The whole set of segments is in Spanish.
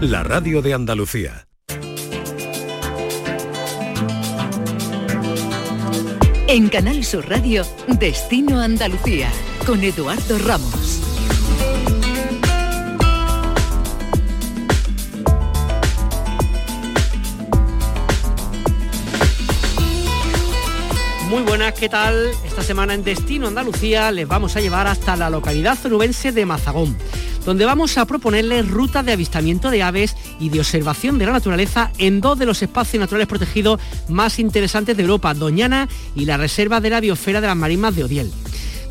la radio de Andalucía. En Canal Sur Radio, Destino Andalucía, con Eduardo Ramos. Muy buenas, ¿qué tal? Esta semana en Destino Andalucía les vamos a llevar hasta la localidad zorubense de Mazagón, donde vamos a proponerles rutas de avistamiento de aves y de observación de la naturaleza en dos de los espacios naturales protegidos más interesantes de Europa, Doñana y la Reserva de la Biosfera de las Marismas de Odiel.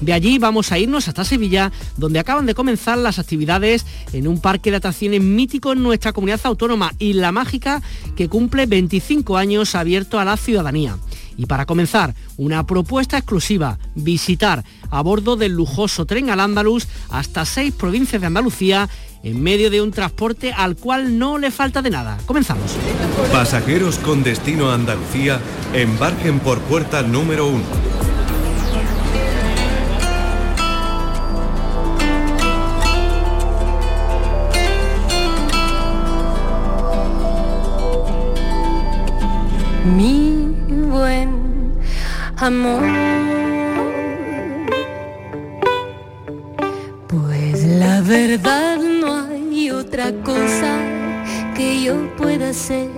De allí vamos a irnos hasta Sevilla, donde acaban de comenzar las actividades en un parque de atracciones mítico en nuestra comunidad autónoma, Isla Mágica, que cumple 25 años abierto a la ciudadanía. Y para comenzar, una propuesta exclusiva, visitar a bordo del lujoso tren al Andaluz hasta seis provincias de Andalucía en medio de un transporte al cual no le falta de nada. Comenzamos. Pasajeros con destino a Andalucía, embarquen por puerta número uno. Mi buen amor. Pues la verdad no hay otra cosa que yo pueda hacer.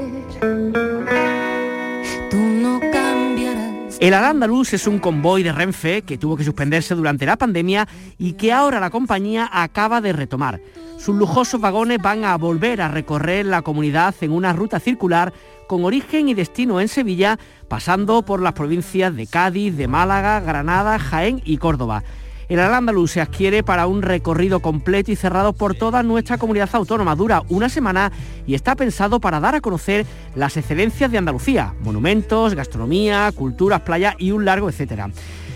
Tú no cambiarás. El Al-Andalus es un convoy de Renfe que tuvo que suspenderse durante la pandemia y que ahora la compañía acaba de retomar. Sus lujosos vagones van a volver a recorrer la comunidad en una ruta circular con origen y destino en Sevilla, pasando por las provincias de Cádiz, de Málaga, Granada, Jaén y Córdoba. El Al-Andalus se adquiere para un recorrido completo y cerrado por toda nuestra comunidad autónoma. Dura una semana y está pensado para dar a conocer las excelencias de Andalucía, monumentos, gastronomía, culturas, playas y un largo etcétera.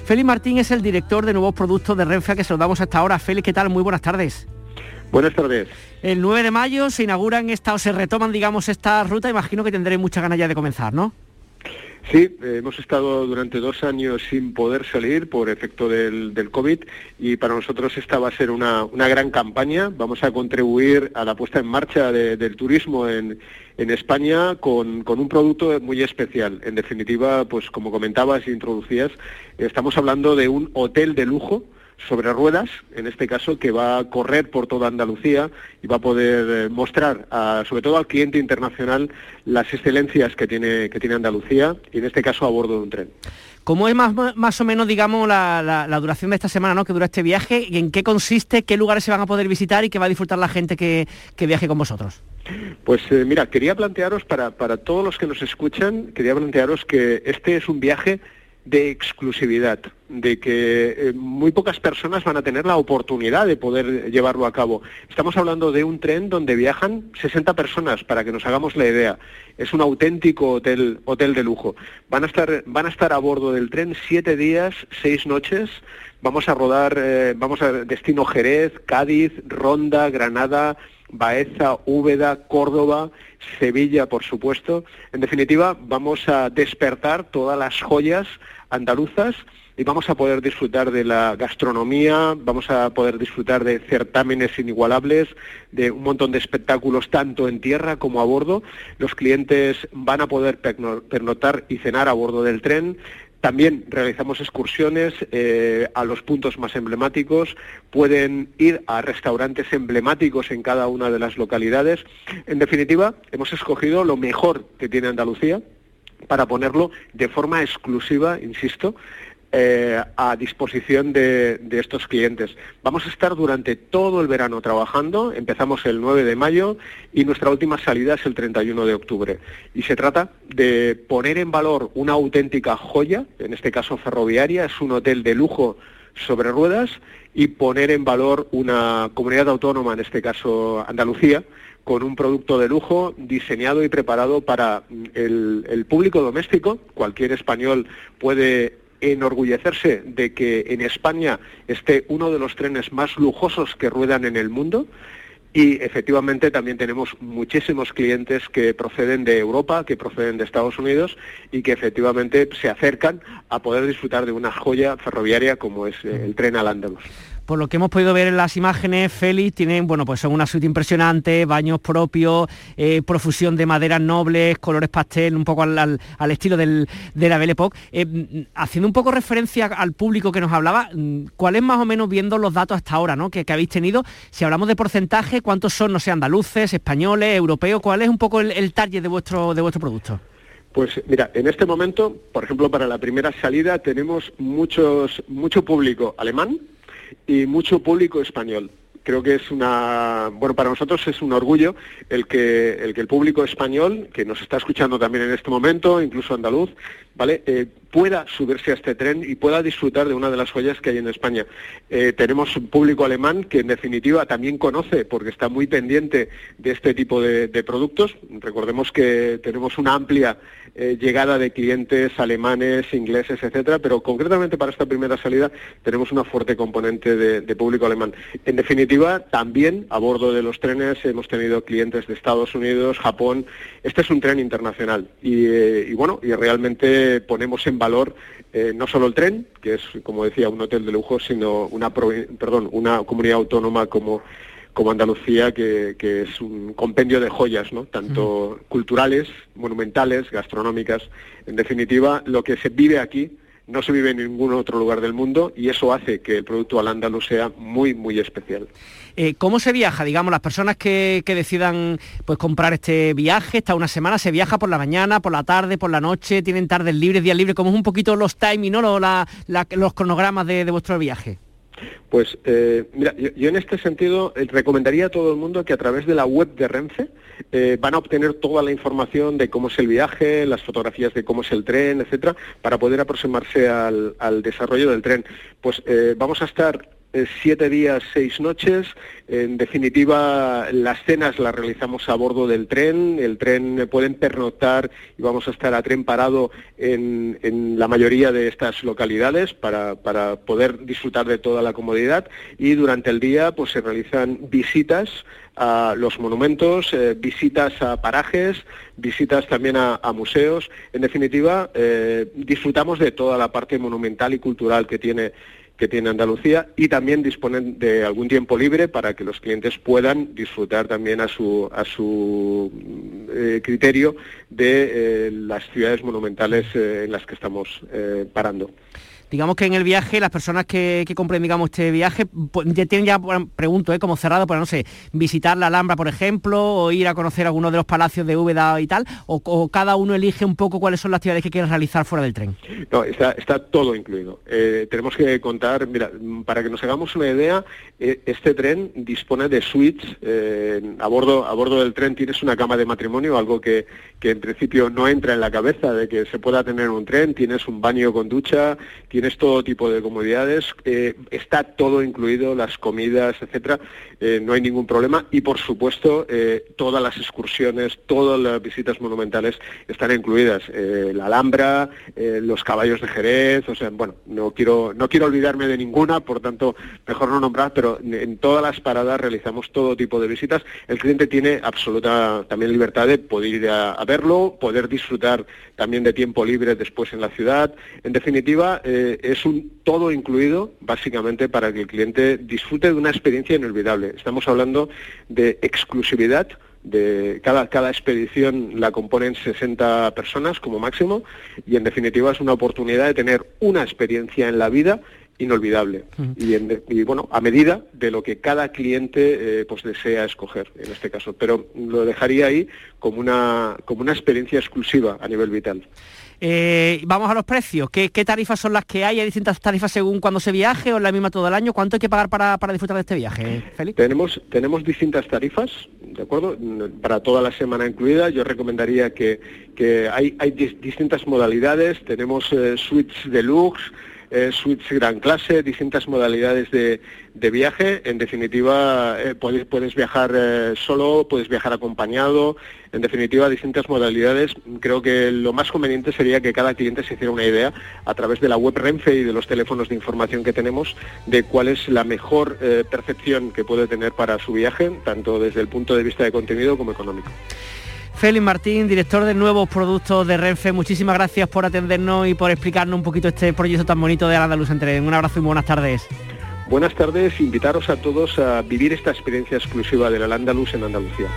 Félix Martín es el director de nuevos productos de Renfe que saludamos hasta ahora. Félix, ¿qué tal? Muy buenas tardes. Buenas tardes. El 9 de mayo se inauguran esta o se retoman, digamos, esta ruta. Imagino que tendré muchas ganas ya de comenzar, ¿no? Sí, hemos estado durante dos años sin poder salir por efecto del, del COVID y para nosotros esta va a ser una, una, gran campaña. Vamos a contribuir a la puesta en marcha de, del turismo en, en España con, con, un producto muy especial. En definitiva, pues como comentabas e introducías, estamos hablando de un hotel de lujo sobre ruedas, en este caso, que va a correr por toda Andalucía y va a poder mostrar, a, sobre todo al cliente internacional, las excelencias que tiene, que tiene Andalucía y en este caso a bordo de un tren. ¿Cómo es más, más o menos, digamos, la, la, la, duración de esta semana, ¿no? que dura este viaje? ¿En qué consiste? ¿Qué lugares se van a poder visitar y qué va a disfrutar la gente que, que viaje con vosotros? Pues eh, mira, quería plantearos para, para todos los que nos escuchan, quería plantearos que este es un viaje de exclusividad, de que eh, muy pocas personas van a tener la oportunidad de poder llevarlo a cabo. Estamos hablando de un tren donde viajan 60 personas, para que nos hagamos la idea. Es un auténtico hotel, hotel de lujo. Van a estar, van a estar a bordo del tren siete días, seis noches. Vamos a rodar, eh, vamos a destino Jerez, Cádiz, Ronda, Granada, Baeza, Úbeda, Córdoba, Sevilla, por supuesto. En definitiva, vamos a despertar todas las joyas andaluzas y vamos a poder disfrutar de la gastronomía, vamos a poder disfrutar de certámenes inigualables, de un montón de espectáculos tanto en tierra como a bordo. Los clientes van a poder pernotar y cenar a bordo del tren. También realizamos excursiones eh, a los puntos más emblemáticos, pueden ir a restaurantes emblemáticos en cada una de las localidades. En definitiva, hemos escogido lo mejor que tiene Andalucía para ponerlo de forma exclusiva, insisto, eh, a disposición de, de, estos clientes. Vamos a estar durante todo el verano trabajando, empezamos el 9 de mayo y nuestra última salida es el 31 de octubre. Y se trata de poner en valor una auténtica joya, en este caso ferroviaria, es un hotel de lujo sobre ruedas, y poner en valor una comunidad autónoma, en este caso Andalucía, con un producto de lujo diseñado y preparado para el, el público doméstico. Cualquier español puede enorgullecerse de que en España esté uno de los trenes más lujosos que ruedan en el mundo. Y efectivamente también tenemos muchísimos clientes que proceden de Europa, que proceden de Estados Unidos y que efectivamente se acercan a poder disfrutar de una joya ferroviaria como es el tren al Andalus. Por lo que hemos podido ver en las imágenes, Félix, tienen, bueno, pues son una suite impresionante, baños propios, eh, profusión de maderas nobles, colores pastel, un poco al, estilo del, de la Belle Époque. Eh, haciendo un poco referencia al público que nos hablaba, mm, ¿cuál es más o menos viendo los datos hasta ahora ¿no? que, habéis tenido? Si hablamos de porcentaje, ¿cuántos son, no sé, andaluces, españoles, europeos? ¿Cuál es un poco el, el de vuestro, de vuestro producto? Pues mira, en este momento, por ejemplo, para la primera salida tenemos muchos, mucho público alemán y mucho público español. Creo que es una bueno para nosotros es un orgullo el que el que el público español que nos está escuchando también en este momento incluso andaluz vale eh, pueda subirse a este tren y pueda disfrutar de una de las joyas que hay en España eh, tenemos un público alemán que en definitiva también conoce porque está muy pendiente de este tipo de productos recordemos que tenemos una amplia eh, llegada de clientes alemanes, ingleses, etcétera, pero concretamente para esta primera salida tenemos una fuerte componente de, público alemán. En definitiva, también a bordo de los trenes hemos tenido clientes de Estados Unidos, Japón. Este es un tren internacional y, eh, bueno, y realmente ponemos en valor eh, no solo el tren, que es, como decía, un hotel de lujo, sino una, perdón, una comunidad autónoma como como Andalucía, que, es un compendio de joyas, ¿no? tanto culturales, monumentales, gastronómicas. En definitiva, lo que se vive aquí no se vive en ningún otro lugar del mundo y eso hace que el producto al andaluz sea muy, muy especial. Eh, ¿Cómo se viaja? Digamos, las personas que, decidan pues, comprar este viaje, esta una semana, ¿se viaja por la mañana, por la tarde, por la noche? ¿Tienen tardes libres, días libres? ¿Cómo es un poquito los timing, ¿no? los cronogramas de vuestro viaje? Pues eh, mira, yo, en este sentido eh, recomendaría a todo el mundo que a través de la web de Renfe eh, van a obtener toda la información de cómo es el viaje, las fotografías de cómo es el tren, etcétera, para poder aproximarse al, al desarrollo del tren. Pues vamos a estar siete días, seis noches. En definitiva, las cenas las realizamos a bordo del tren. El tren pueden pernoctar y vamos a estar a tren parado en, la mayoría de estas localidades para, poder disfrutar de toda la comodidad. Y durante el día pues se realizan visitas a los monumentos, eh, visitas a parajes, visitas también a, museos. En definitiva, eh, disfrutamos de toda la parte monumental y cultural que tiene que tiene Andalucía y también disponen de algún tiempo libre para que los clientes puedan disfrutar también a su, a su eh, criterio de eh, las ciudades monumentales eh, en las que estamos parando digamos que en el viaje, las personas que, compren, digamos, este viaje, pues, ya tienen ya, pregunto, ¿eh? como cerrado, pues no sé, visitar la Alhambra, por ejemplo, o ir a conocer alguno de los palacios de Úbeda y tal, o, cada uno elige un poco cuáles son las actividades que quiere realizar fuera del tren. No, está, está todo incluido. Eh, tenemos que contar, mira, para que nos hagamos una idea, eh, este tren dispone de suites, eh, a, bordo, a bordo del tren tienes una cama de matrimonio, algo que, que en principio no entra en la cabeza de que se pueda tener un tren, tienes un baño con ducha, todo tipo de comodidades, eh, está todo incluido, las comidas, etcétera, eh, no hay ningún problema y por supuesto eh, todas las excursiones, todas las visitas monumentales están incluidas, la Alhambra, los caballos de Jerez, o sea, bueno, no quiero no quiero olvidarme de ninguna, por tanto mejor no nombrar, pero en todas las paradas realizamos todo tipo de visitas. El cliente tiene absoluta también libertad de poder ir a, verlo, poder disfrutar también de tiempo libre después en la ciudad. En definitiva, es un todo incluido básicamente para que el cliente disfrute de una experiencia inolvidable. Estamos hablando de exclusividad, de cada, cada expedición la componen 60 personas como máximo y en definitiva es una oportunidad de tener una experiencia en la vida inolvidable. Y, bueno a medida de lo que cada cliente eh, pues desea escoger en este caso. Pero lo dejaría ahí como una como una experiencia exclusiva a nivel vital eh, vamos a los precios. ¿Qué, tarifas son las que hay? ¿Hay distintas tarifas según cuando se viaje o la misma todo el año? ¿Cuánto hay que pagar para, disfrutar de este viaje, Félix? Tenemos, tenemos distintas tarifas, ¿de acuerdo? Para toda la semana incluida. Yo recomendaría que, que hay, hay distintas modalidades. Tenemos eh, suites deluxe, eh, suites gran clase, distintas modalidades de, viaje. En definitiva, eh, puedes, puedes, viajar eh, solo, puedes viajar acompañado. En definitiva, distintas modalidades. Creo que lo más conveniente sería que cada cliente se hiciera una idea a través de la web Renfe y de los teléfonos de información que tenemos de cuál es la mejor percepción que puede tener para su viaje, tanto desde el punto de vista de contenido como económico. Félix Martín, director de nuevos productos de Renfe, muchísimas gracias por atendernos y por explicarnos un poquito este proyecto tan bonito de Andaluz Entre. Un abrazo y buenas tardes. Buenas tardes, invitaros a todos a vivir esta experiencia exclusiva del Al-Ándalus en Andalucía.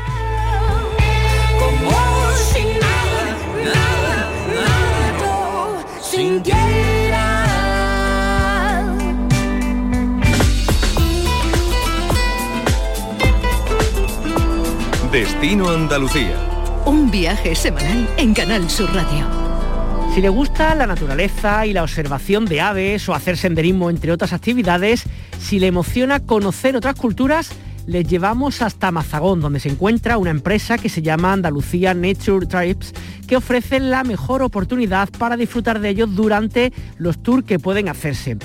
Destino Andalucía. Un viaje semanal en Canal Sur Radio. Si le gusta la naturaleza y la observación de aves o hacer senderismo entre otras actividades, si le emociona conocer otras culturas, les llevamos hasta Mazagón, donde se encuentra una empresa que se llama Andalucía Nature Trips, que ofrece la mejor oportunidad para disfrutar de ellos durante los tours que pueden hacerse.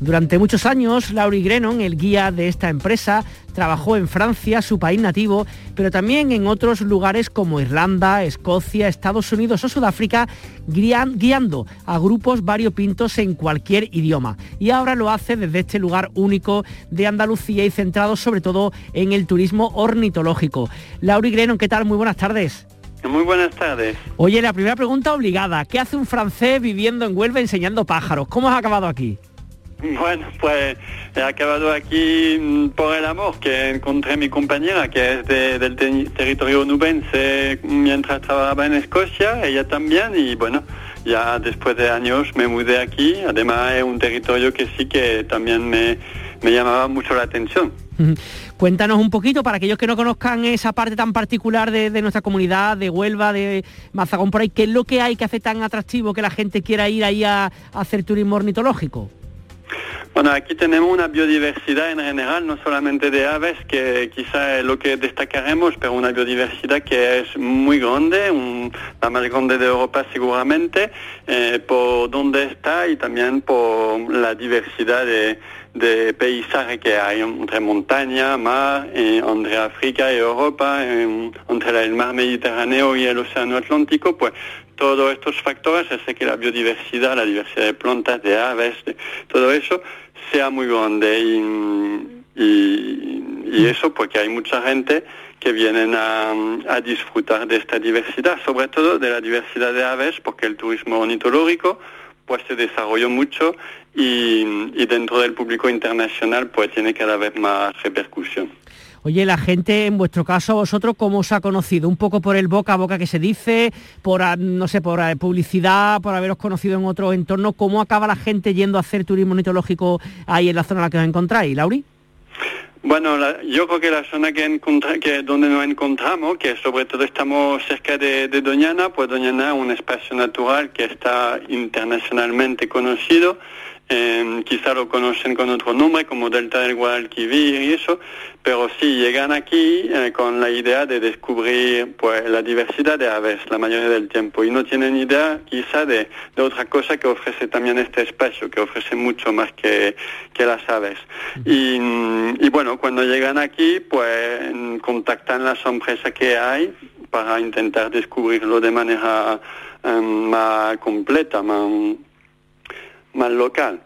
Durante muchos años, Laurie Grenon, el guía de esta empresa, trabajó en Francia, su país nativo, pero también en otros lugares como Irlanda, Escocia, Estados Unidos o Sudáfrica, guiando a grupos variopintos en cualquier idioma. Y ahora lo hace desde este lugar único de Andalucía y centrado sobre todo en el turismo ornitológico. Laurie Grenon, ¿qué tal? Muy buenas tardes. Muy buenas tardes. Oye, la primera pregunta obligada. ¿Qué hace un francés viviendo en Huelva enseñando pájaros? ¿Cómo has acabado aquí? Bueno, pues he acabado aquí mm, por el amor que encontré mi compañera, que es del territorio nubense mientras trabajaba en Escocia, ella también, y bueno, ya después de años me mudé aquí. Además es un territorio que sí que también me, llamaba mucho la atención. Cuéntanos un poquito para aquellos que no conozcan esa parte tan particular de, de, nuestra comunidad, de Huelva, de Mazagón por ahí, ¿qué es lo que hay que hace tan atractivo que la gente quiera ir ahí a hacer turismo ornitológico? Bueno, aquí tenemos una biodiversidad en general, no solamente de aves, que quizá es lo que destacaremos, pero una biodiversidad que es muy grande, la más grande de Europa seguramente, eh, por donde está y también por la diversidad de, de paisaje que hay entre montaña, mar, entre África y Europa, entre el mar Mediterráneo y el Océano Atlántico, pues todos estos factores hacen que la biodiversidad, la diversidad de plantas, de aves, todo eso sea muy grande y, eso porque hay mucha gente que vienen a, disfrutar de esta diversidad, sobre todo de la diversidad de aves, porque el turismo ornitológico pues se desarrolló mucho y, y dentro del público internacional pues tiene cada vez más repercusión. Oye, la gente, en vuestro caso, vosotros, ¿cómo os ha conocido? ¿Un poco por el boca a boca que se dice? ¿Por, ah, no sé, por ah, publicidad, por haberos conocido en otro entorno? ¿Cómo acaba la gente yendo a hacer turismo ornitológico ahí en la zona en la que os encontráis, Lauri? Bueno, yo creo que la zona que, que donde nos encontramos, que sobre todo estamos cerca de, de, Doñana, pues Doñana es un espacio natural que está internacionalmente conocido eh, quizá lo conocen con otro nombre como Delta del Guadalquivir y eso, pero sí llegan aquí eh, con la idea de descubrir pues, la diversidad de aves la mayoría del tiempo y no tienen idea quizá de, otra cosa que ofrece también este espacio, que ofrece mucho más que, que las aves. Y, y, bueno, cuando llegan aquí, pues contactan las empresas que hay para intentar descubrirlo de manera um, más completa, más más local.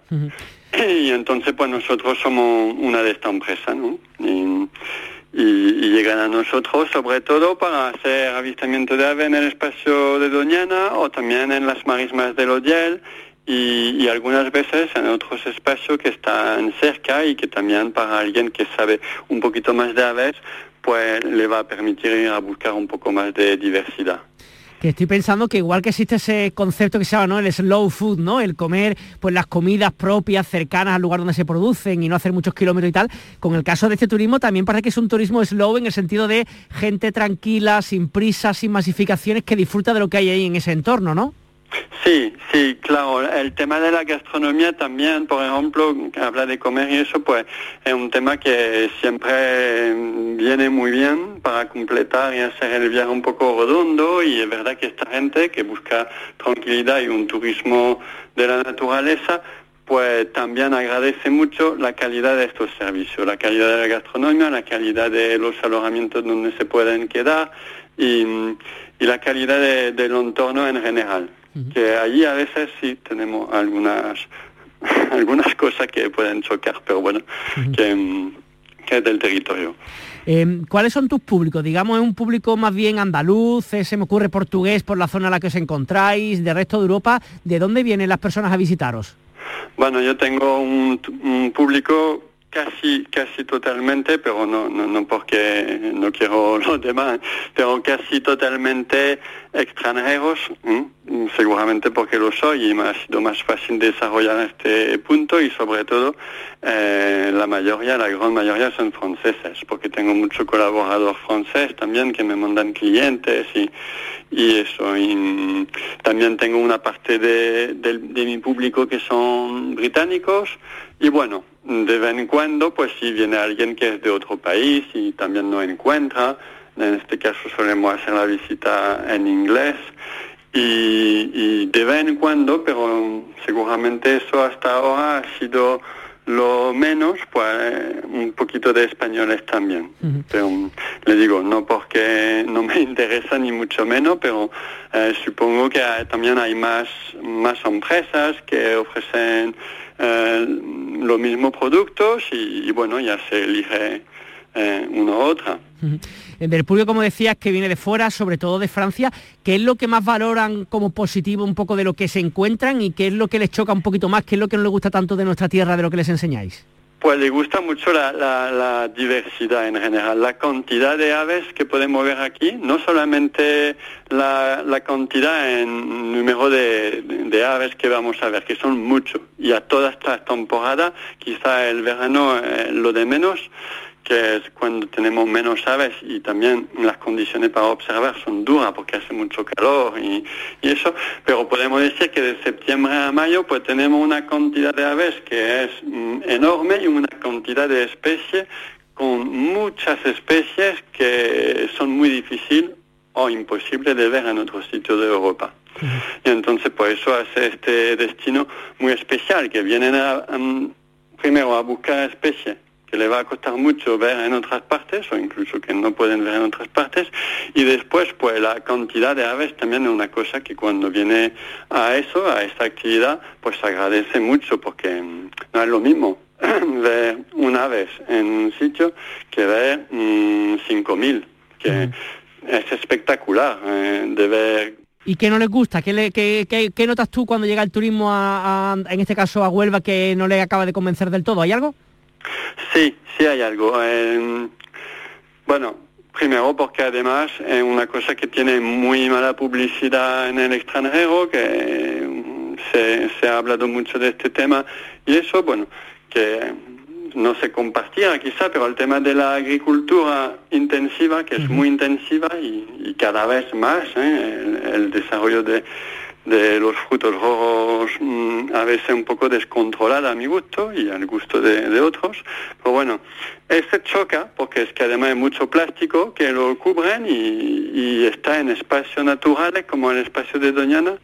Y entonces pues nosotros somos una de estas empresas, ¿no? Y, llegan a nosotros sobre todo para hacer avistamiento de ave en el espacio de Doñana o también en las marismas del Odiel y, y, algunas veces en otros espacios que están cerca y que también para alguien que sabe un poquito más de aves pues le va a permitir ir a buscar un poco más de diversidad estoy pensando que igual que existe ese concepto que se llama ¿no? el slow food, ¿no? El comer pues las comidas propias, cercanas al lugar donde se producen y no hacer muchos kilómetros y tal, con el caso de este turismo también parece que es un turismo slow en el sentido de gente tranquila, sin prisa, sin masificaciones, que disfruta de lo que hay ahí en ese entorno, ¿no? Sí, sí, claro. El tema de la gastronomía también, por ejemplo, habla de comer y eso, pues es un tema que siempre viene muy bien para completar y hacer el viaje un poco redondo. Y es verdad que esta gente que busca tranquilidad y un turismo de la naturaleza, pues también agradece mucho la calidad de estos servicios, la calidad de la gastronomía, la calidad de los alojamientos donde se pueden quedar y, la calidad del entorno en general que allí a veces sí tenemos algunas algunas cosas que pueden chocar, pero bueno, que, que, es del territorio. Em, ¿Cuáles son tus públicos? Digamos, ¿es un público más bien andaluz? Eh, ¿Se me ocurre portugués por la zona en la que os encontráis? ¿De resto de Europa? ¿De dónde vienen las personas a visitaros? Bueno, yo tengo un, un público casi casi totalmente, pero no, no, no porque no quiero los demás, pero casi totalmente extranjeros, seguramente porque lo soy y me ha sido más fácil desarrollar este punto y sobre todo eh, la mayoría, la gran mayoría son franceses, porque tengo mucho colaborador francés también que me mandan clientes y, y eso. Y también tengo una parte de, de, de mi público que son británicos y bueno, de vez en cuando, pues si viene alguien que es de otro país y también no encuentra, en este caso solemos hacer la visita en inglés y, de vez en cuando, pero seguramente eso hasta ahora ha sido lo menos, pues un poquito de españoles también. Pero le digo, no porque no me interesa ni mucho menos, pero eh, supongo que también hay más, más empresas que ofrecen eh, los mismos productos y, bueno, ya se elige eh, una u otra. Del público, como decías, que viene de fuera, sobre todo de Francia, ¿qué es lo que más valoran como positivo un poco de lo que se encuentran y qué es lo que les choca un poquito más, qué es lo que no les gusta tanto de nuestra tierra, de lo que les enseñáis? Pues le gusta mucho la, diversidad en general, la cantidad de aves que podemos ver aquí, no solamente la, cantidad en número de, aves que vamos a ver, que son muchos, y a toda esta temporada, quizá el verano eh, lo de menos, que es cuando tenemos menos aves y también las condiciones para observar son duras porque hace mucho calor y, eso, pero podemos decir que de septiembre a mayo pues tenemos una cantidad de aves que es mm, enorme y una cantidad de especies con muchas especies que son muy difíciles o imposibles de ver en otros sitios de Europa. Y entonces por eso hace este destino muy especial, que vienen a, primero a buscar especies le va a costar mucho ver en otras partes o incluso que no pueden ver en otras partes y después pues la cantidad de aves también es una cosa que cuando viene a eso, a esta actividad, pues agradece mucho porque no es lo mismo ver un aves en un sitio que ver mmm, 5.000, que es espectacular eh, de ver ¿Y qué no les gusta? ¿Qué, le, qué, qué, notas tú cuando llega el turismo, a, en este caso a Huelva, que no le acaba de convencer del todo? ¿Hay algo? Sí, sí hay algo. Eh, bueno, primero porque además es una cosa que tiene muy mala publicidad en el extranjero, que mm, se, se ha hablado mucho de este tema y eso, bueno, que no se compartía quizá, pero el tema de la agricultura intensiva, que es muy intensiva y, cada vez más, ¿eh? el, desarrollo de, de los frutos rojos mm, a veces un poco descontrolada a mi gusto y al gusto de, otros. Pero bueno, ese choca porque es que además hay mucho plástico que lo cubren y, está en espacios naturales como el espacio de Doñana.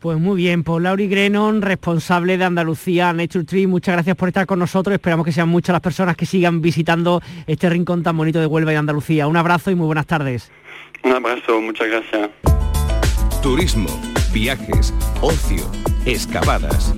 Pues muy bien, pues Lauri Grenon, responsable de Andalucía Nature Tree, muchas gracias por estar con nosotros. Esperamos que sean muchas las personas que sigan visitando este rincón tan bonito de Huelva y Andalucía. Un abrazo y muy buenas tardes. Un abrazo, muchas gracias. Turismo viajes, ocio, excavadas.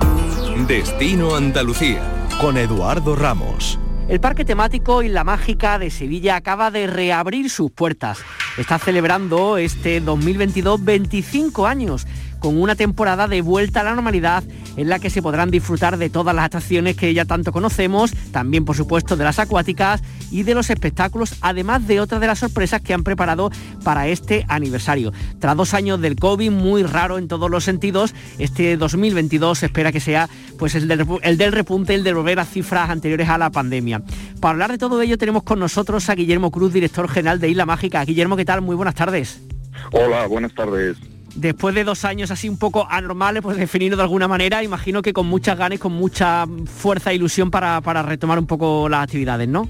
Destino Andalucía con Eduardo Ramos. El Parque Temático Isla Mágica de Sevilla acaba de reabrir sus puertas. Está celebrando este 2022 25 años con una temporada de vuelta a la normalidad en la que se podrán disfrutar de todas las atracciones que ya tanto conocemos, también por supuesto de las acuáticas y de los espectáculos, además de otras de las sorpresas que han preparado para este aniversario. Tras dos años del COVID, muy raro en todos los sentidos, este 2022 se espera que sea pues el del, el del repunte, el de volver a cifras anteriores a la pandemia. Para hablar de todo ello tenemos con nosotros a Guillermo Cruz, director general de Isla Mágica. Guillermo, ¿qué tal? Muy buenas tardes. Hola, buenas tardes después de dos años así un poco anormales, pues definirlo de alguna manera, imagino que con muchas ganas, con mucha fuerza e ilusión para, retomar un poco las actividades, ¿no?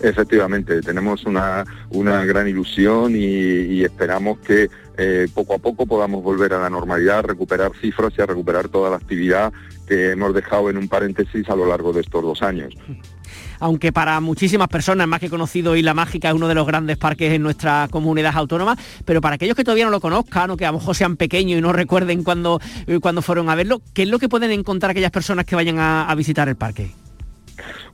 Efectivamente, tenemos una, gran ilusión y, esperamos que eh, poco a poco podamos volver a la normalidad, recuperar cifras y a recuperar toda la actividad que hemos dejado en un paréntesis a lo largo de estos dos años. aunque para muchísimas personas, más que conocido Isla Mágica es uno de los grandes parques en nuestra comunidad autónoma, pero para aquellos que todavía no lo conozcan o que a lo mejor sean pequeños y no recuerden cuando, eh, cuando fueron a verlo, ¿qué es lo que pueden encontrar aquellas personas que vayan a visitar el parque?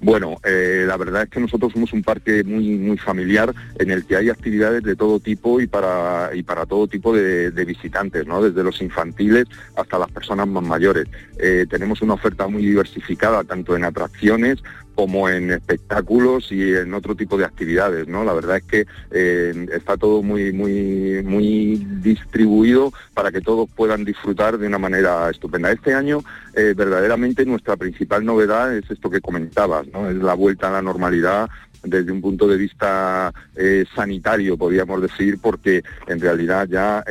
Bueno, eh, la verdad es que nosotros somos un parque muy muy familiar en el que hay actividades de todo tipo y para y para todo tipo de, visitantes, ¿no? Desde los infantiles hasta las personas más mayores. Eh, tenemos una oferta muy diversificada tanto en atracciones como en espectáculos y en otro tipo de actividades, ¿no? La verdad es que eh, está todo muy, muy, muy distribuido para que todos puedan disfrutar de una manera estupenda. Este año, eh, verdaderamente, nuestra principal novedad es esto que comentabas, ¿no? Es la vuelta a la normalidad desde un punto de vista eh, sanitario, podríamos decir, porque en realidad ya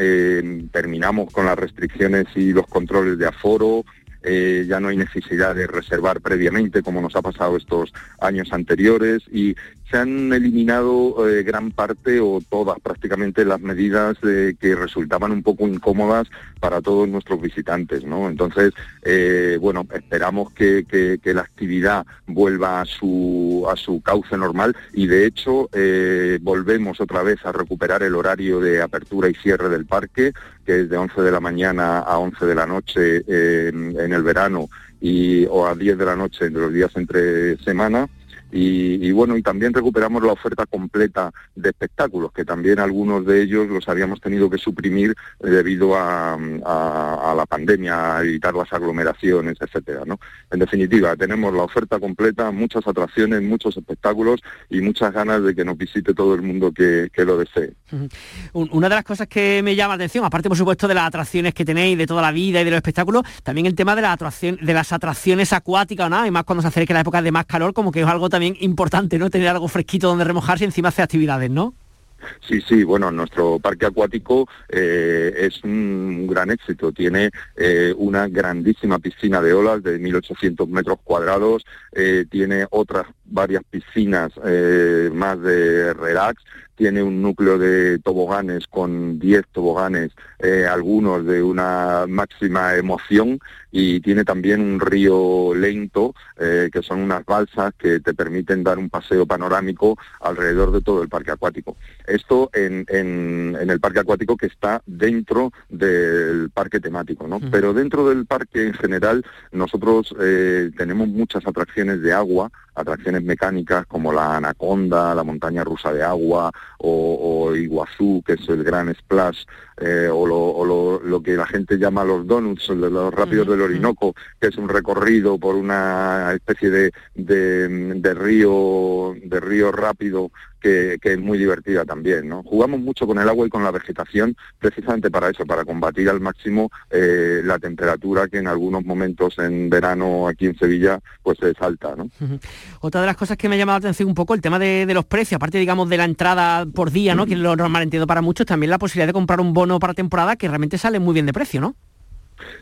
terminamos con las restricciones y los controles de aforo, eh, ya no hay necesidad de reservar previamente como nos ha pasado estos años anteriores y se han eliminado eh, gran parte o todas prácticamente las medidas que resultaban un poco incómodas para todos nuestros visitantes, ¿no? Entonces, eh, bueno, esperamos que, la actividad vuelva a su, a su cauce normal y de hecho volvemos otra vez a recuperar el horario de apertura y cierre del parque, que es de 11 de la mañana a 11 de la noche en el verano y, o a 10 de la noche de los días entre semana y, bueno, y también recuperamos la oferta completa de espectáculos, que también algunos de ellos los habíamos tenido que suprimir debido a, la pandemia, a evitar las aglomeraciones, etcétera. ¿no? En definitiva, tenemos la oferta completa, muchas atracciones, muchos espectáculos y muchas ganas de que nos visite todo el mundo que, lo desee. Una de las cosas que me llama la atención, aparte por supuesto de las atracciones que tenéis, de toda la vida y de los espectáculos, también el tema de, la atracción, de las atracciones acuáticas, ¿no? y más cuando se acerque la época de más calor, como que es algo también importante, ¿no? Tener algo fresquito donde remojarse y encima hacer actividades, ¿no? Sí, sí, bueno, nuestro parque acuático eh, es un gran éxito. Tiene eh, una grandísima piscina de olas de 1.800 metros cuadrados, eh, tiene otras varias piscinas más de relax tiene un núcleo de toboganes con 10 toboganes, algunos de una máxima emoción, y tiene también un río lento, eh, que son unas balsas que te permiten dar un paseo panorámico alrededor de todo el parque acuático. Esto en, el parque acuático que está dentro del parque temático, ¿no? Pero dentro del parque en general nosotros eh, tenemos muchas atracciones de agua, atracciones mecánicas como la Anaconda, la montaña rusa de agua o, Iguazú, que es el gran splash, eh, o, lo, que la gente llama los donuts, los rápidos del Orinoco, que es un recorrido por una especie de, de río de río rápido que, es muy divertida también. ¿no? Jugamos mucho con el agua y con la vegetación precisamente para eso, para combatir al máximo eh, la temperatura que en algunos momentos en verano aquí en Sevilla pues es alta. ¿no? Otra de las cosas que me ha llamado la atención un poco el tema de, los precios, aparte digamos de la entrada por día, ¿no? que lo normal entiendo para muchos, también la posibilidad de comprar un bono para temporada que realmente sale muy bien de precio, ¿no?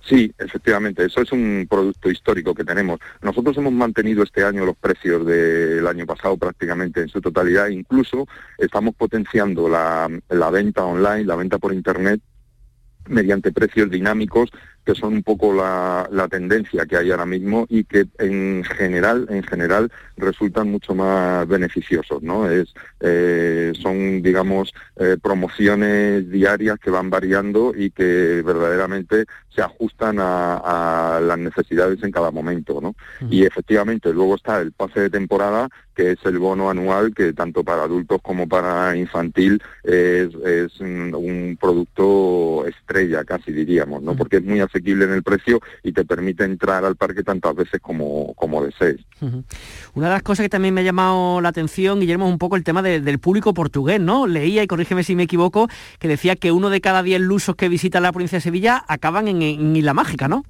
Sí, efectivamente, eso es un producto histórico que tenemos. Nosotros hemos mantenido este año los precios del año pasado prácticamente en su totalidad, incluso estamos potenciando la, venta online, la venta por Internet mediante precios dinámicos que son un poco la, tendencia que hay ahora mismo y que en general en general resultan mucho más beneficiosos no es eh, son digamos eh, promociones diarias que van variando y que verdaderamente se ajustan a, las necesidades en cada momento no y efectivamente luego está el pase de temporada que es el bono anual que tanto para adultos como para infantil es, es un, producto estrella casi diríamos no porque es muy asequible en el precio y te permite entrar al parque tantas veces como, como desees. Una de las cosas que también me ha llamado la atención, Guillermo, es un poco el tema del público portugués, ¿no? Leía, y corrígeme si me equivoco, que decía que uno de cada diez lusos que visitan la provincia de Sevilla acaban en, en Isla Mágica, ¿no?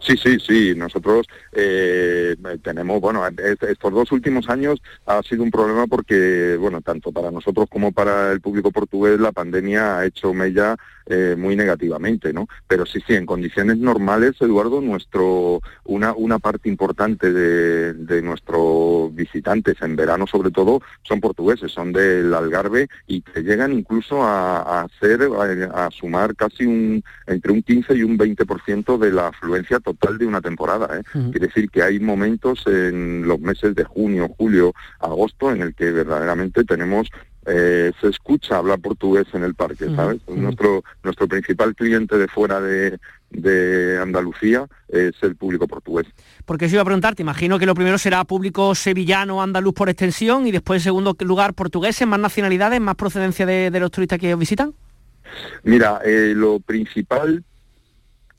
Sí, sí, sí. Nosotros eh, tenemos, bueno, estos dos últimos años ha sido un problema porque, bueno, tanto para nosotros como para el público portugués la pandemia ha hecho mella eh, muy negativamente, ¿no? Pero sí, sí, en condiciones normales, Eduardo, nuestro una una parte importante de, nuestros visitantes en verano, sobre todo, son portugueses, son del Algarve y que llegan incluso a, hacer a, sumar casi un entre un 15 y un 20% de la afluencia total de una temporada. ¿eh? Quiere decir que hay momentos en los meses de junio, julio, agosto en el que verdaderamente tenemos eh, se escucha hablar portugués en el parque, ¿sabes? Nuestro nuestro principal cliente de fuera de, Andalucía es el público portugués. Porque si iba a preguntar, te imagino que lo primero será público sevillano, andaluz por extensión y después en segundo lugar portugueses, más nacionalidades, más procedencia de, los turistas que os visitan. Mira, eh, lo principal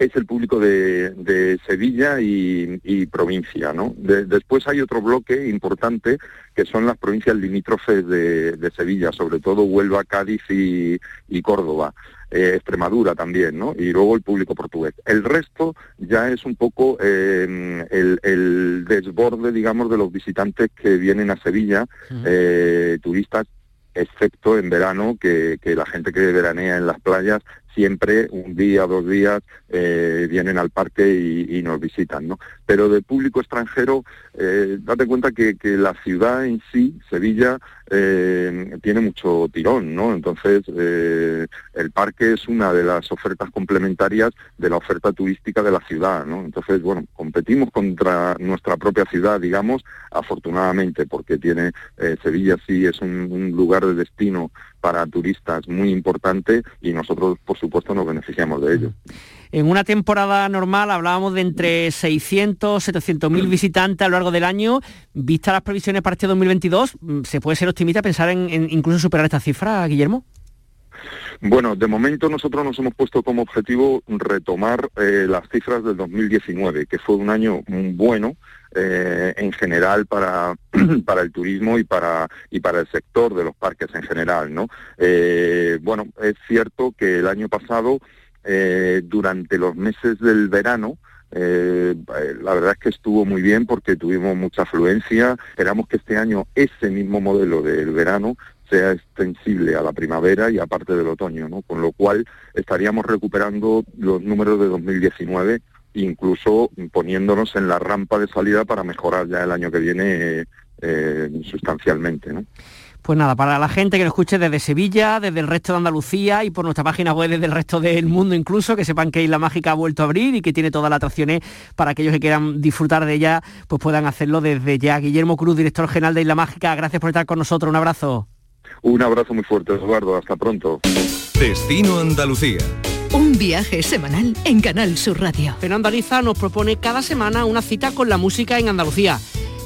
es el público de, Sevilla y, provincia. ¿no? después hay otro bloque importante que son las provincias limítrofes de, Sevilla, sobre todo Huelva, Cádiz y, Córdoba. Eh, Extremadura también, ¿no? Y luego el público portugués. El resto ya es un poco em, el, desborde, digamos, de los visitantes que vienen a Sevilla, eh, turistas excepto en verano, que, que, la gente que veranea en las playas siempre un día, dos días eh, vienen al parque y, nos visitan, ¿no? Pero de público extranjero, eh, date cuenta que, la ciudad en sí, Sevilla, eh, tiene mucho tirón, ¿no? Entonces, el parque es una de las ofertas complementarias de la oferta turística de la ciudad, ¿no? Entonces, bueno, competimos contra nuestra propia ciudad, digamos, afortunadamente, porque tiene, Sevilla sí es un lugar de destino para turistas muy importante y nosotros, por supuesto, nos beneficiamos de ello. En una temporada normal hablábamos de entre 600, 700 mil visitantes a lo largo del año. Vista las previsiones para este 2022, ¿se puede ser optimista pensar en, incluso superar esta cifra, Guillermo? Bueno, de momento nosotros nos hemos puesto como objetivo retomar eh, las cifras del 2019, que fue un año bueno, eh, en general para, para el turismo y para, y para el sector de los parques en general. ¿no? Eh, bueno, es cierto que el año pasado, eh, durante los meses del verano, la verdad es que estuvo muy bien porque tuvimos mucha afluencia. Esperamos que este año ese mismo modelo del verano sea extensible a la primavera y a parte del otoño, ¿no? Con lo cual estaríamos recuperando los números de 2019 incluso poniéndonos en la rampa de salida para mejorar ya el año que viene eh, sustancialmente. ¿no? Pues nada, para la gente que nos escuche desde Sevilla, desde el resto de Andalucía y por nuestra página web desde el resto del mundo incluso, que sepan que Isla Mágica ha vuelto a abrir y que tiene todas las atracciones para aquellos que quieran disfrutar de ella, pues puedan hacerlo desde ya. Guillermo Cruz, director general de Isla Mágica, gracias por estar con nosotros. Un abrazo. Un abrazo muy fuerte, Eduardo. Hasta pronto. Destino Andalucía un viaje semanal en Canal Sur Radio. Fernando Ariza nos propone cada semana una cita con la música en Andalucía.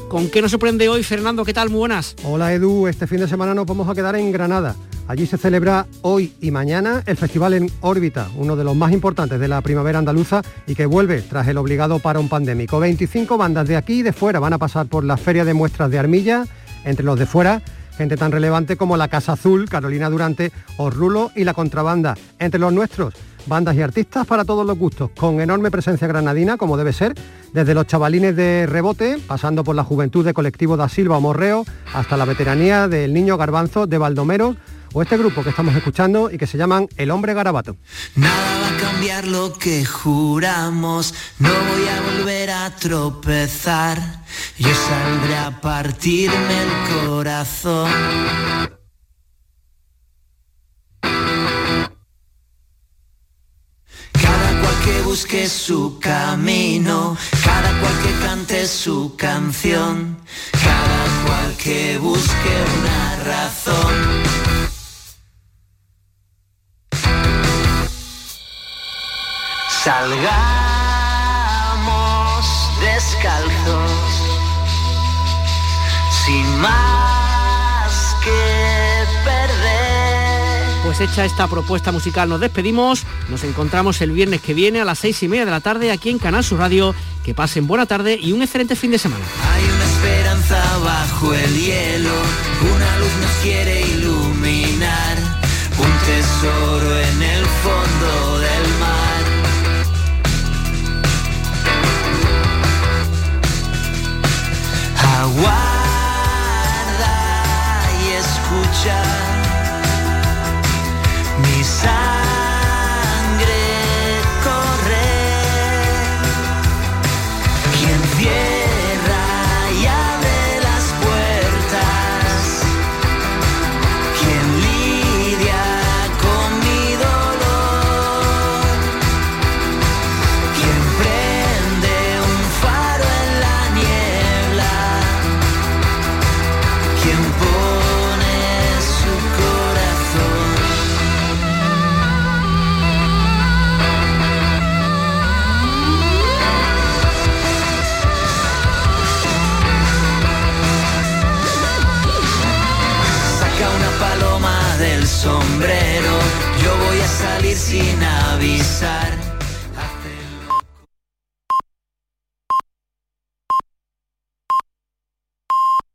¿Con qué nos sorprende hoy, Fernando? ¿Qué tal? Muy buenas. Hola, Edu. Este fin de semana nos vamos a quedar en Granada. Allí se celebra hoy y mañana el Festival en órbita, uno de los más importantes de la primavera andaluza y que vuelve tras el obligado parón pandémico. 25 bandas de aquí y de fuera van a pasar por la Feria de Muestras de Armilla. Entre los de fuera gente tan relevante como la Casa Azul, Carolina Durante o Rulo y la Contrabanda. Entre los nuestros, bandas y artistas para todos los gustos, con enorme presencia granadina, como debe ser, desde los chavalines de Rebote, pasando por la juventud de colectivo da Silva Morreo, hasta la veteranía del Niño Garbanzo de Baldomero, o este grupo que estamos escuchando y que se llaman El Hombre Garabato. Nada va a cambiar lo que juramos, no voy a volver a tropezar, yo saldré a partirme el corazón. Que busque su camino, cada cual que cante su canción, cada cual que busque una razón. Salgamos descalzos, sin más Pues hecha esta propuesta musical nos despedimos. Nos encontramos el viernes que viene a las seis y media de la tarde aquí en Canal Sur Radio. Que pasen buena tarde y un excelente fin de semana. Hay una esperanza bajo el hielo, una luz nos quiere iluminar, un tesoro en el fondo del mar. Aguarda